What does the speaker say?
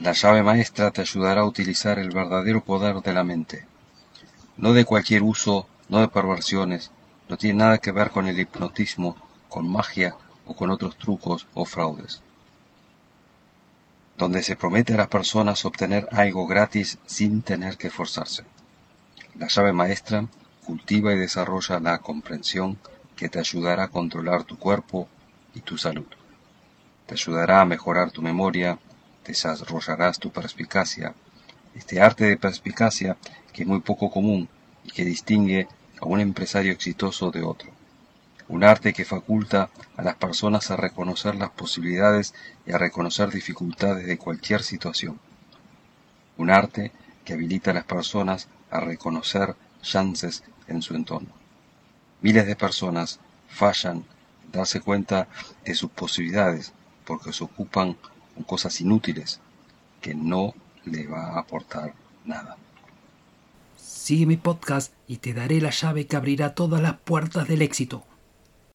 La llave maestra te ayudará a utilizar el verdadero poder de la mente. No de cualquier uso, no de perversiones, no tiene nada que ver con el hipnotismo, con magia o con otros trucos o fraudes. Donde se promete a las personas obtener algo gratis sin tener que esforzarse. La llave maestra cultiva y desarrolla la comprensión que te ayudará a controlar tu cuerpo y tu salud. Te ayudará a mejorar tu memoria, desarrollarás tu perspicacia. Este arte de perspicacia que es muy poco común y que distingue a un empresario exitoso de otro. Un arte que faculta a las personas a reconocer las posibilidades y a reconocer dificultades de cualquier situación. Un arte que habilita a las personas a reconocer chances en su entorno. Miles de personas fallan en darse cuenta de sus posibilidades porque se ocupan cosas inútiles que no le va a aportar nada. Sigue mi podcast y te daré la llave que abrirá todas las puertas del éxito.